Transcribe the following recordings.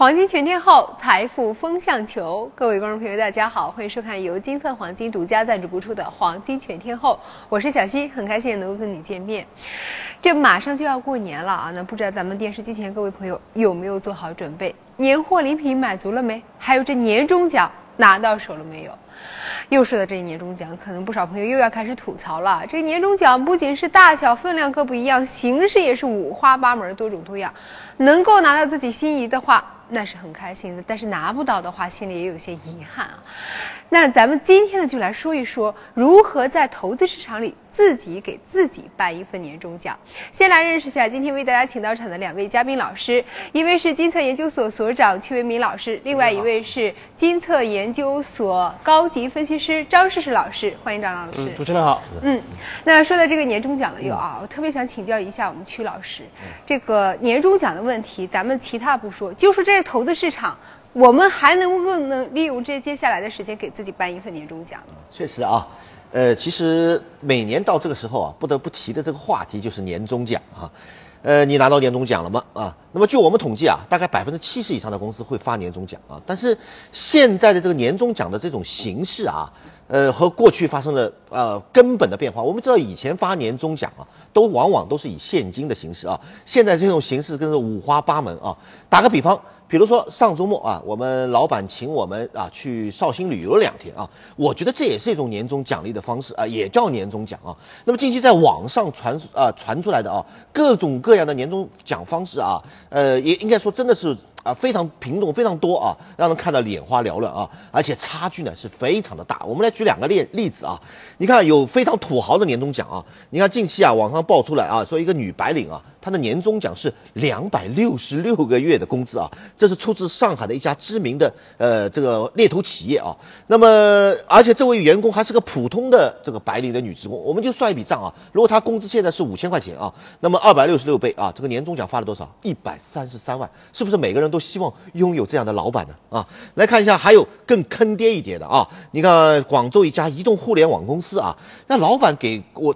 黄金全天候，财富风向球。各位观众朋友，大家好，欢迎收看由金色黄金独家赞助播出的《黄金全天候》，我是小溪，很开心能够跟你见面。这马上就要过年了啊，那不知道咱们电视机前各位朋友有没有做好准备？年货礼品买足了没？还有这年终奖拿到手了没有？又说到这年终奖，可能不少朋友又要开始吐槽了。这年终奖不仅是大小分量各不一样，形式也是五花八门、多种多样。能够拿到自己心仪的话，那是很开心的；但是拿不到的话，心里也有些遗憾啊。那咱们今天呢，就来说一说如何在投资市场里。自己给自己办一份年终奖。先来认识一下今天为大家请到场的两位嘉宾老师，一位是金策研究所所长曲为民老师，另外一位是金策研究所高级分析师张世世老师。欢迎张老师。主持人好。嗯，那说到这个年终奖了又啊，我特别想请教一下我们曲老师，这个年终奖的问题，咱们其他不说，就说这个投资市场，我们还能不能利用这接下来的时间给自己办一份年终奖？确实啊。呃，其实每年到这个时候啊，不得不提的这个话题就是年终奖啊。呃，你拿到年终奖了吗？啊，那么据我们统计啊，大概百分之七十以上的公司会发年终奖啊。但是现在的这个年终奖的这种形式啊，呃，和过去发生了呃根本的变化。我们知道以前发年终奖啊，都往往都是以现金的形式啊。现在这种形式更是五花八门啊。打个比方。比如说上周末啊，我们老板请我们啊去绍兴旅游两天啊，我觉得这也是一种年终奖励的方式啊，也叫年终奖啊。那么近期在网上传啊传出来的啊各种各样的年终奖方式啊，呃也应该说真的是。啊，非常品种非常多啊，让人看到眼花缭乱啊，而且差距呢是非常的大。我们来举两个例例子啊，你看有非常土豪的年终奖啊，你看近期啊网上爆出来啊，说一个女白领啊，她的年终奖是两百六十六个月的工资啊，这是出自上海的一家知名的呃这个猎头企业啊。那么而且这位员工还是个普通的这个白领的女职工，我们就算一笔账啊，如果她工资现在是五千块钱啊，那么二百六十六倍啊，这个年终奖发了多少？一百三十三万，是不是每个人？都希望拥有这样的老板呢啊！来看一下，还有更坑爹一点的啊！你看广州一家移动互联网公司啊，那老板给我。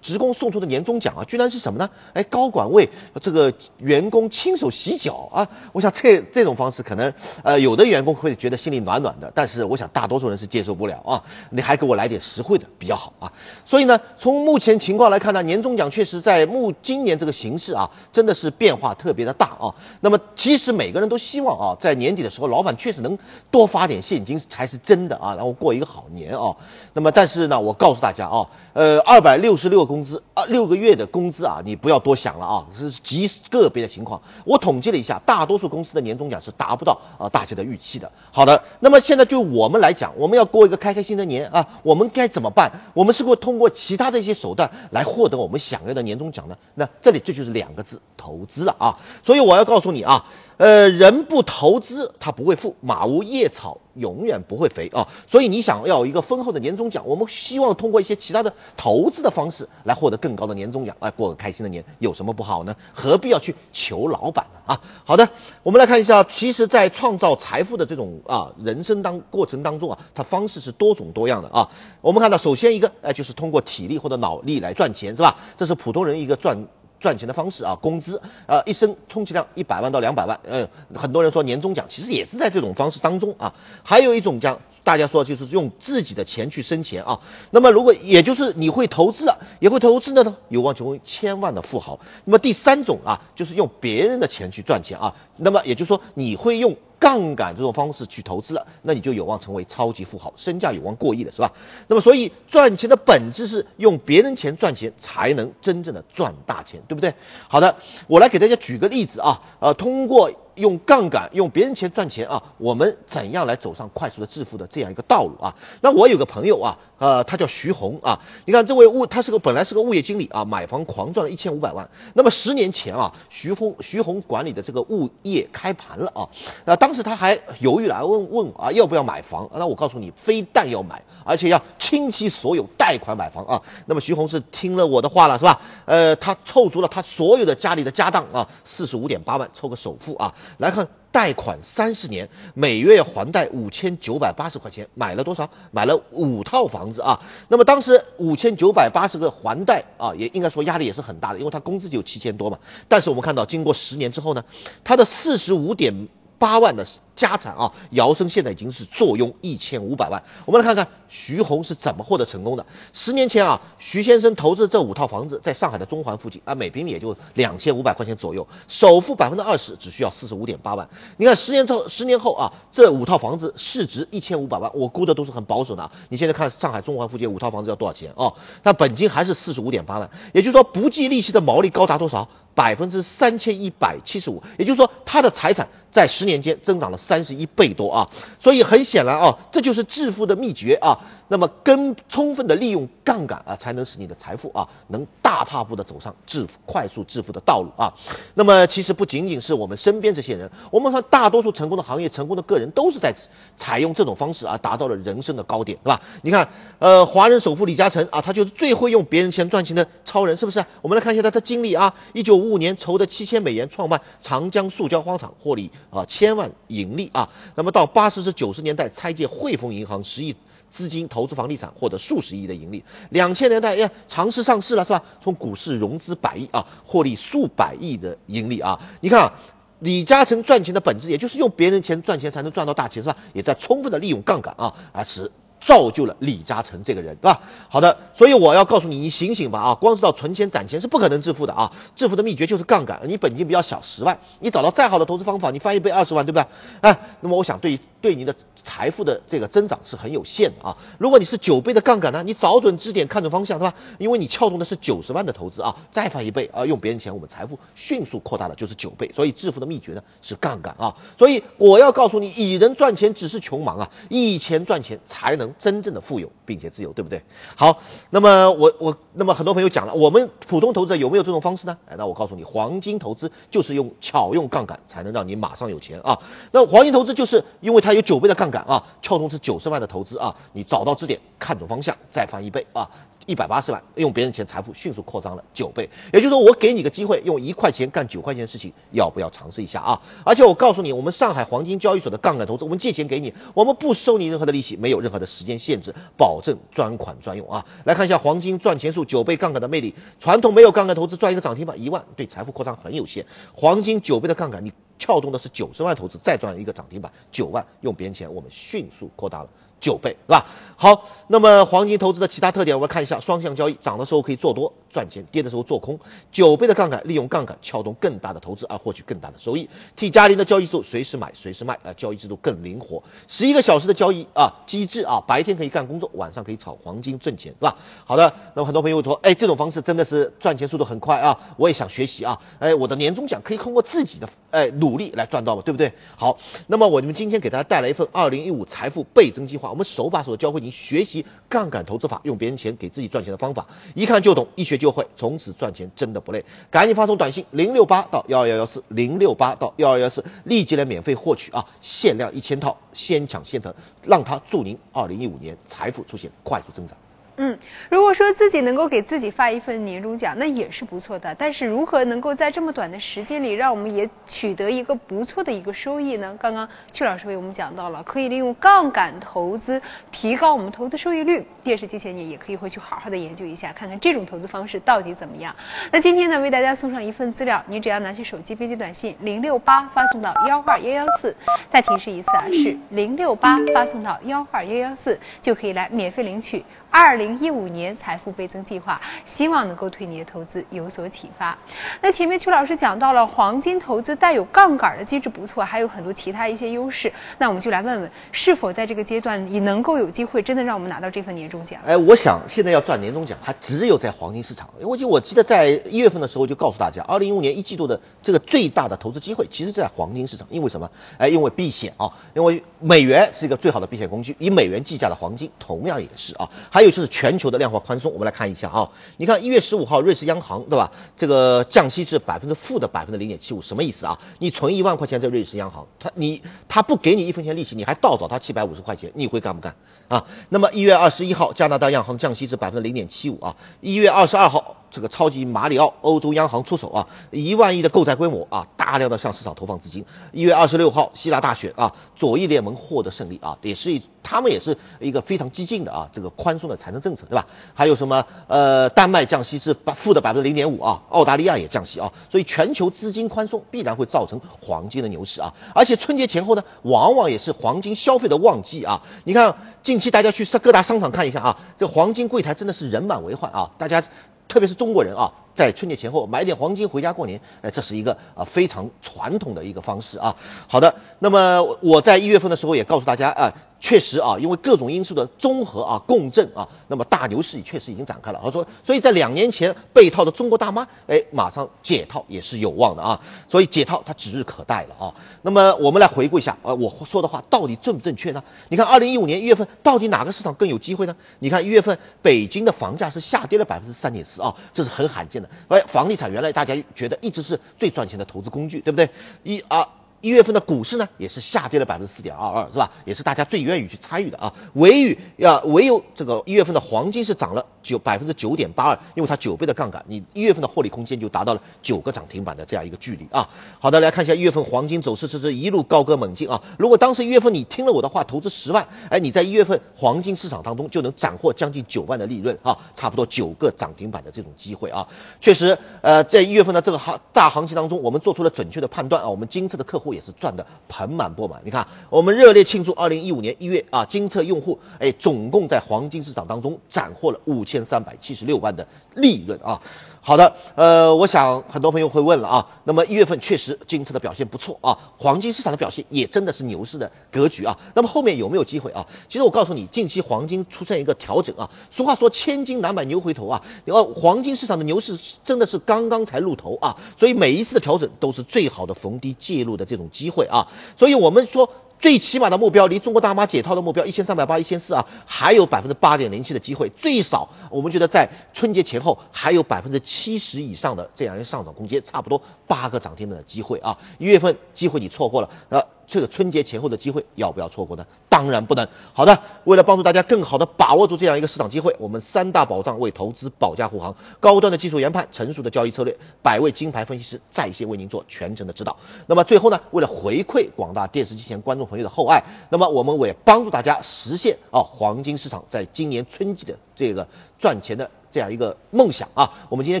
职工送出的年终奖啊，居然是什么呢？哎，高管为这个员工亲手洗脚啊！我想这这种方式可能，呃，有的员工会觉得心里暖暖的，但是我想大多数人是接受不了啊！你还给我来点实惠的比较好啊！所以呢，从目前情况来看呢，年终奖确实在目今年这个形势啊，真的是变化特别的大啊！那么其实每个人都希望啊，在年底的时候，老板确实能多发点现金才是真的啊，然后过一个好年啊！那么但是呢，我告诉大家啊，呃，二百六十六个。工资啊，六个月的工资啊，你不要多想了啊，是极个别的情况。我统计了一下，大多数公司的年终奖是达不到啊大家的预期的。好的，那么现在就我们来讲，我们要过一个开开心的年啊，我们该怎么办？我们是会通过其他的一些手段来获得我们想要的年终奖呢？那这里这就是两个字，投资了啊。所以我要告诉你啊。呃，人不投资，他不会富；马无夜草，永远不会肥啊！所以你想要一个丰厚的年终奖，我们希望通过一些其他的投资的方式来获得更高的年终奖，来过个开心的年，有什么不好呢？何必要去求老板呢？啊，好的，我们来看一下，其实，在创造财富的这种啊人生当过程当中啊，它方式是多种多样的啊。我们看到，首先一个，哎，就是通过体力或者脑力来赚钱，是吧？这是普通人一个赚。赚钱的方式啊，工资啊，一生充其量一百万到两百万，嗯，很多人说年终奖其实也是在这种方式当中啊。还有一种讲，大家说就是用自己的钱去生钱啊。那么如果也就是你会投资了，也会投资的呢，有望成为千万的富豪。那么第三种啊，就是用别人的钱去赚钱啊。那么也就是说你会用。杠杆这种方式去投资了，那你就有望成为超级富豪，身价有望过亿的是吧？那么所以赚钱的本质是用别人钱赚钱，才能真正的赚大钱，对不对？好的，我来给大家举个例子啊，呃，通过。用杠杆用别人钱赚钱啊，我们怎样来走上快速的致富的这样一个道路啊？那我有个朋友啊，呃，他叫徐红啊，你看这位物，他是个本来是个物业经理啊，买房狂赚了一千五百万。那么十年前啊，徐红徐红管理的这个物业开盘了啊，那当时他还犹豫了，问问啊要不要买房？那我告诉你，非但要买，而且要倾其所有贷款买房啊。那么徐红是听了我的话了是吧？呃，他凑足了他所有的家里的家当啊，四十五点八万凑个首付啊。来看贷款三十年，每月还贷五千九百八十块钱，买了多少？买了五套房子啊！那么当时五千九百八十个还贷啊，也应该说压力也是很大的，因为他工资就七千多嘛。但是我们看到，经过十年之后呢，他的四十五点八万的家产啊，姚生现在已经是坐拥一千五百万。我们来看看徐红是怎么获得成功的。十年前啊，徐先生投资这五套房子，在上海的中环附近啊，每平米也就两千五百块钱左右，首付百分之二十，只需要四十五点八万。你看十年之后，十年后啊，这五套房子市值一千五百万，我估的都是很保守的。你现在看上海中环附近五套房子要多少钱啊？那本金还是四十五点八万，也就是说不计利息的毛利高达多少？百分之三千一百七十五，也就是说，他的财产在十年间增长了三十一倍多啊！所以很显然啊，这就是致富的秘诀啊。那么，跟充分的利用杠杆啊，才能使你的财富啊，能大踏步的走上致富、快速致富的道路啊。那么，其实不仅仅是我们身边这些人，我们看大多数成功的行业、成功的个人，都是在采用这种方式啊，达到了人生的高点，是吧？你看，呃，华人首富李嘉诚啊，他就是最会用别人钱赚钱的超人，是不是？我们来看一下他的经历啊，一九五五年筹的七千美元创办长江塑胶荒厂，获利啊千万盈利啊。那么到八十至九十年代拆借汇丰银行十亿。资金投资房地产，获得数十亿的盈利。两千年代呀，尝试上市了，是吧？从股市融资百亿啊，获利数百亿的盈利啊！你看啊，李嘉诚赚钱的本质，也就是用别人钱赚钱才能赚到大钱，是吧？也在充分的利用杠杆啊，啊使。造就了李嘉诚这个人，是吧？好的，所以我要告诉你，你醒醒吧啊！光知道存钱攒钱是不可能致富的啊！致富的秘诀就是杠杆。你本金比较小，十万，你找到再好的投资方法，你翻一倍二十万，对不对？哎，那么我想对对你的财富的这个增长是很有限的啊！如果你是九倍的杠杆呢，你找准支点，看准方向，是吧？因为你撬动的是九十万的投资啊，再翻一倍啊，用别人钱，我们财富迅速扩大了就是九倍。所以致富的秘诀呢是杠杆啊！所以我要告诉你，以人赚钱只是穷忙啊，以钱赚钱才能真正的富有。并且自由，对不对？好，那么我我那么很多朋友讲了，我们普通投资者有没有这种方式呢？哎，那我告诉你，黄金投资就是用巧用杠杆才能让你马上有钱啊。那黄金投资就是因为它它有九倍的杠杆啊，撬动是九十万的投资啊，你找到支点，看准方向，再翻一倍啊。一百八十万，用别人钱，财富迅速扩张了九倍。也就是说，我给你个机会，用一块钱干九块钱的事情，要不要尝试一下啊？而且我告诉你，我们上海黄金交易所的杠杆投资，我们借钱给你，我们不收你任何的利息，没有任何的时间限制，保证专款专用啊！来看一下黄金赚钱数九倍杠杆的魅力。传统没有杠杆投资赚一个涨停板一万，对财富扩张很有限。黄金九倍的杠杆，你撬动的是九十万投资，再赚一个涨停板九万，用别人钱，我们迅速扩大了。九倍是吧？好，那么黄金投资的其他特点，我们看一下：双向交易，涨的时候可以做多赚钱，跌的时候做空。九倍的杠杆，利用杠杆撬动更大的投资而获取更大的收益。T 加零的交易速度，随时买随时卖啊，交易制度更灵活。十一个小时的交易啊机制啊，白天可以干工作，晚上可以炒黄金挣钱是吧？好的，那么很多朋友说，哎，这种方式真的是赚钱速度很快啊，我也想学习啊，哎，我的年终奖可以通过自己的哎努力来赚到嘛，对不对？好，那么我们今天给大家带来一份二零一五财富倍增计划。我们手把手的教会您学习杠杆投资法，用别人钱给自己赚钱的方法，一看就懂，一学就会，从此赚钱真的不累。赶紧发送短信零六八到幺二幺幺四零六八到幺二幺四，立即来免费获取啊，限量一千套，先抢先得，让他祝您二零一五年财富出现快速增长。嗯，如果说自己能够给自己发一份年终奖，那也是不错的。但是如何能够在这么短的时间里，让我们也取得一个不错的一个收益呢？刚刚曲老师为我们讲到了，可以利用杠杆投资提高我们投资收益率。电视机前你也可以回去好好的研究一下，看看这种投资方式到底怎么样。那今天呢，为大家送上一份资料，你只要拿起手机编辑短信零六八发送到幺二幺幺四，再提示一次啊，是零六八发送到幺二幺幺四，就可以来免费领取。二零一五年财富倍增计划，希望能够对你的投资有所启发。那前面曲老师讲到了黄金投资带有杠杆的机制不错，还有很多其他一些优势。那我们就来问问，是否在这个阶段你能够有机会真的让我们拿到这份年终奖？哎，我想现在要赚年终奖，还只有在黄金市场。因为就我记得在一月份的时候就告诉大家，二零一五年一季度的这个最大的投资机会，其实在黄金市场。因为什么？哎，因为避险啊，因为美元是一个最好的避险工具，以美元计价的黄金同样也是啊。还有就是全球的量化宽松，我们来看一下啊。你看一月十五号，瑞士央行对吧？这个降息是百分之负的百分之零点七五，什么意思啊？你存一万块钱在瑞士央行，他你他不给你一分钱利息，你还倒找他七百五十块钱，你会干不干啊？那么一月二十一号，加拿大央行降息至百分之零点七五啊。一月二十二号。这个超级马里奥欧洲央行出手啊，一万亿的购债规模啊，大量的向市场投放资金。一月二十六号，希腊大选啊，左翼联盟获得胜利啊，也是他们也是一个非常激进的啊，这个宽松的财政政策，对吧？还有什么呃，丹麦降息是负的百分之零点五啊，澳大利亚也降息啊，所以全球资金宽松必然会造成黄金的牛市啊，而且春节前后呢，往往也是黄金消费的旺季啊。你看近期大家去各大商场看一下啊，这黄金柜台真的是人满为患啊，大家特别是中国人啊。在春节前后买点黄金回家过年，哎，这是一个啊非常传统的一个方式啊。好的，那么我在一月份的时候也告诉大家啊。确实啊，因为各种因素的综合啊共振啊，那么大牛市确实已经展开了。我说，所以在两年前被套的中国大妈，哎，马上解套也是有望的啊。所以解套它指日可待了啊。那么我们来回顾一下啊，我说的话到底正不正确呢？你看，二零一五年一月份到底哪个市场更有机会呢？你看一月份北京的房价是下跌了百分之三点四啊，这是很罕见的。哎，房地产原来大家觉得一直是最赚钱的投资工具，对不对？一啊。一月份的股市呢，也是下跌了百分之四点二二，是吧？也是大家最愿意去参与的啊。唯有要唯有这个一月份的黄金是涨了九百分之九点八二，因为它九倍的杠杆，你一月份的获利空间就达到了九个涨停板的这样一个距离啊。好的，来看一下一月份黄金走势，这是一路高歌猛进啊。如果当时一月份你听了我的话，投资十万，哎，你在一月份黄金市场当中就能斩获将近九万的利润啊，差不多九个涨停板的这种机会啊。确实，呃，在一月份的这个行大行情当中，我们做出了准确的判断啊。我们金策的客户也是赚得。盆满钵满，你看，我们热烈庆祝二零一五年一月啊，金策用户哎，总共在黄金市场当中斩获了五千三百七十六万的利润啊。好的，呃，我想很多朋友会问了啊，那么一月份确实金策的表现不错啊，黄金市场的表现也真的是牛市的格局啊。那么后面有没有机会啊？其实我告诉你，近期黄金出现一个调整啊。俗话说千金难买牛回头啊，要黄金市场的牛市真的是刚刚才露头啊，所以每一次的调整都是最好的逢低介入的这种机会啊。所以我们说。最起码的目标离中国大妈解套的目标一千三百八、一千四啊，还有百分之八点零七的机会。最少，我们觉得在春节前后还有百分之七十以上的这样一个上涨空间，差不多八个涨停的机会啊。一月份机会你错过了，呃。这个春节前后的机会要不要错过呢？当然不能。好的，为了帮助大家更好的把握住这样一个市场机会，我们三大保障为投资保驾护航，高端的技术研判，成熟的交易策略，百位金牌分析师在线为您做全程的指导。那么最后呢，为了回馈广大电视机前观众朋友的厚爱，那么我们为帮助大家实现啊黄金市场在今年春季的这个赚钱的这样一个梦想啊，我们今天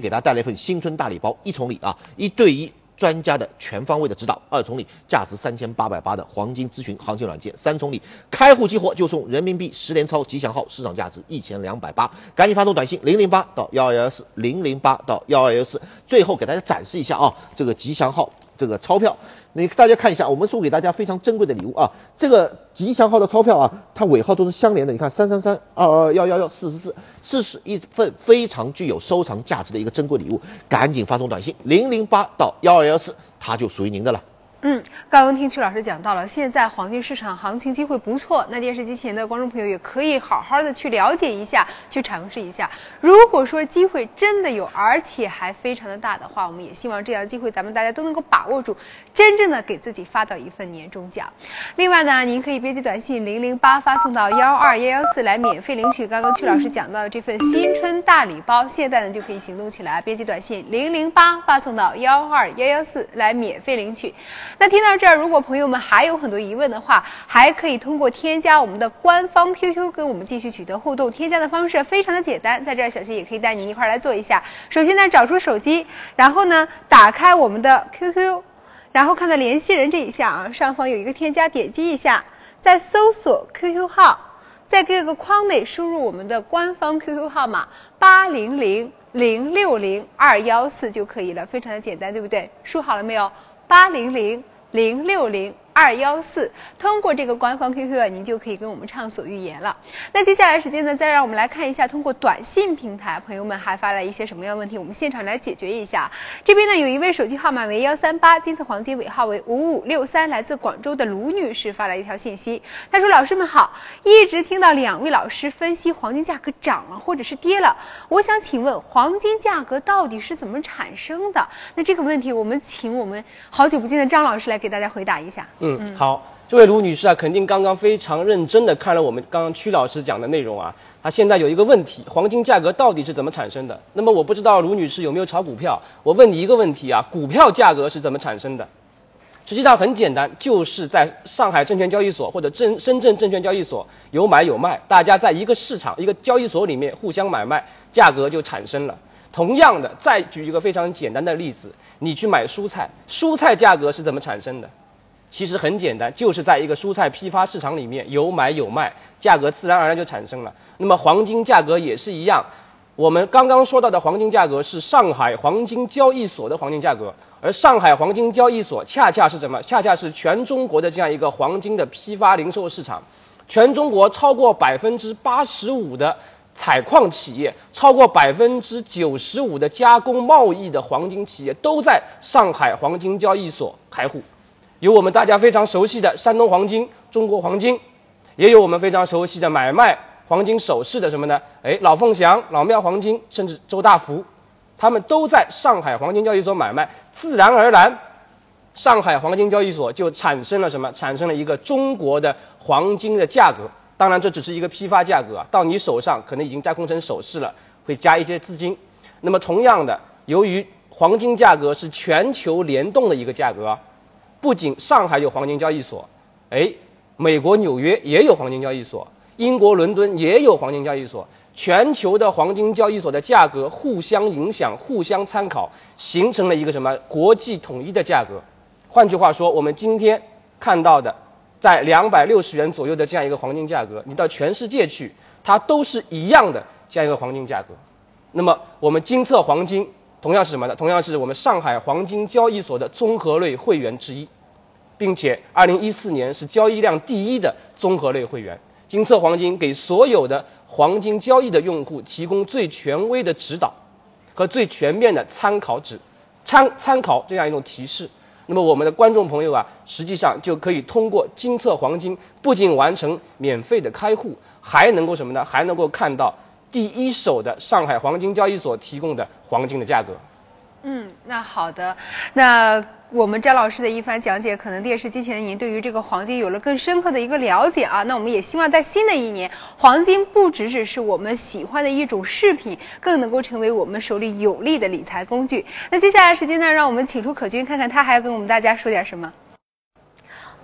给大家带来一份新春大礼包，一重礼啊，一对一。专家的全方位的指导，二重礼价值三千八百八的黄金咨询行情软件，三重礼开户激活就送人民币十连钞吉祥号，市场价值一千两百八，赶紧发送短信零零八到幺二幺四零零八到幺二幺四，最后给大家展示一下啊，这个吉祥号这个钞票。你大家看一下，我们送给大家非常珍贵的礼物啊！这个吉祥号的钞票啊，它尾号都是相连的。你看，三三三二二幺幺幺四十四，这是一份非常具有收藏价值的一个珍贵礼物，赶紧发送短信零零八到幺二幺四，它就属于您的了。嗯，刚刚听曲老师讲到了，现在黄金市场行情机会不错，那电视机前的观众朋友也可以好好的去了解一下，去尝试一下。如果说机会真的有，而且还非常的大的话，我们也希望这样的机会咱们大家都能够把握住，真正的给自己发到一份年终奖。另外呢，您可以编辑短信零零八发送到幺二幺幺四来免费领取刚刚曲老师讲到的这份新春大礼包。现在呢就可以行动起来，编辑短信零零八发送到幺二幺幺四来免费领取。那听到这儿，如果朋友们还有很多疑问的话，还可以通过添加我们的官方 QQ 跟我们继续取得互动。添加的方式非常的简单，在这儿小新也可以带你一块来做一下。首先呢，找出手机，然后呢，打开我们的 QQ，然后看到联系人这一项啊，上方有一个添加，点击一下，再搜索 QQ 号，在这个框内输入我们的官方 QQ 号码八零零零六零二幺四就可以了，非常的简单，对不对？输好了没有？八零零零六零。二幺四，通过这个官方 QQ，您就可以跟我们畅所欲言了。那接下来时间呢，再让我们来看一下，通过短信平台，朋友们还发来一些什么样问题，我们现场来解决一下。这边呢，有一位手机号码为幺三八，金色黄金尾号为五五六三，来自广州的卢女士发来一条信息，她说：“老师们好，一直听到两位老师分析黄金价格涨了或者是跌了，我想请问黄金价格到底是怎么产生的？那这个问题，我们请我们好久不见的张老师来给大家回答一下。”，好，这位卢女士啊，肯定刚刚非常认真的看了我们刚刚曲老师讲的内容啊。她现在有一个问题，黄金价格到底是怎么产生的？那么我不知道卢女士有没有炒股票？我问你一个问题啊，股票价格是怎么产生的？实际上很简单，就是在上海证券交易所或者深深圳证券交易所有买有卖，大家在一个市场一个交易所里面互相买卖，价格就产生了。同样的，再举一个非常简单的例子，你去买蔬菜，蔬菜价格是怎么产生的？其实很简单，就是在一个蔬菜批发市场里面有买有卖，价格自然而然就产生了。那么黄金价格也是一样。我们刚刚说到的黄金价格是上海黄金交易所的黄金价格，而上海黄金交易所恰恰是什么？恰恰是全中国的这样一个黄金的批发零售市场，全中国超过百分之八十五的采矿企业，超过百分之九十五的加工贸易的黄金企业都在上海黄金交易所开户，有我们大家非常熟悉的山东黄金、中国黄金，也有我们非常熟悉的买卖。黄金首饰的什么呢？哎，老凤祥、老庙黄金，甚至周大福，他们都在上海黄金交易所买卖，自然而然，上海黄金交易所就产生了什么？产生了一个中国的黄金的价格。当然，这只是一个批发价格，到你手上可能已经加工成首饰了，会加一些资金。那么，同样的，由于黄金价格是全球联动的一个价格，不仅上海有黄金交易所，哎，美国纽约也有黄金交易所。英国伦敦也有黄金交易所，全球的黄金交易所的价格互相影响、互相参考，形成了一个什么国际统一的价格？换句话说，我们今天看到的，在两百六十元左右的这样一个黄金价格，你到全世界去，它都是一样的这样一个黄金价格。那么，我们金策黄金同样是什么呢？同样是我们上海黄金交易所的综合类会员之一，并且二零一四年是交易量第一的综合类会员。金策黄金给所有的黄金交易的用户提供最权威的指导和最全面的参考指参参考这样一种提示。那么我们的观众朋友啊，实际上就可以通过金策黄金，不仅完成免费的开户，还能够什么呢？还能够看到第一手的上海黄金交易所提供的黄金的价格。嗯，那好的，那我们张老师的一番讲解，可能电视机前的您对于这个黄金有了更深刻的一个了解啊。那我们也希望在新的一年，黄金不只只是我们喜欢的一种饰品，更能够成为我们手里有力的理财工具。那接下来时间呢，让我们请出可君，看看他还要跟我们大家说点什么。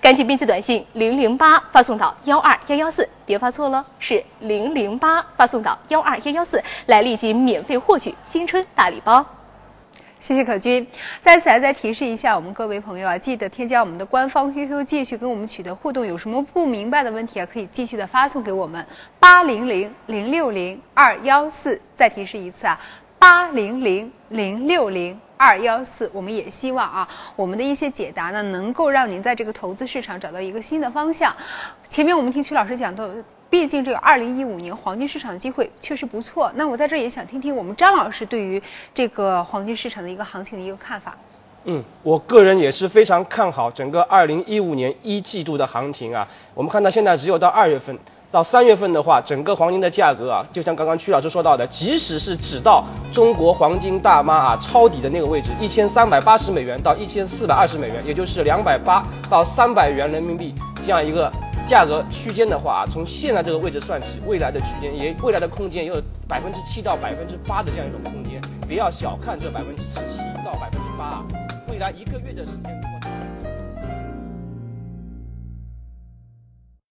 赶紧编辑短信零零八发送到幺二幺幺四，别发错了，是零零八发送到幺二幺幺四，来立即免费获取新春大礼包。谢谢可君，在此还再提示一下我们各位朋友啊，记得添加我们的官方 QQ 继续跟我们取得互动，有什么不明白的问题啊，可以继续的发送给我们八零零零六零二幺四。再提示一次啊，八零零零六零二幺四。我们也希望啊，我们的一些解答呢，能够让您在这个投资市场找到一个新的方向。前面我们听曲老师讲到。毕竟这个二零一五年黄金市场机会确实不错，那我在这也想听听我们张老师对于这个黄金市场的一个行情的一个看法。嗯，我个人也是非常看好整个二零一五年一季度的行情啊。我们看到现在只有到二月份，到三月份的话，整个黄金的价格啊，就像刚刚曲老师说到的，即使是只到中国黄金大妈啊抄底的那个位置，一千三百八十美元到一千四百二十美元，也就是两百八到三百元人民币这样一个。价格区间的话啊，从现在这个位置算起，未来的区间也未来的空间也有百分之七到百分之八的这样一种空间，不要小看这百分之七到百分之八啊，未来一个月的时间。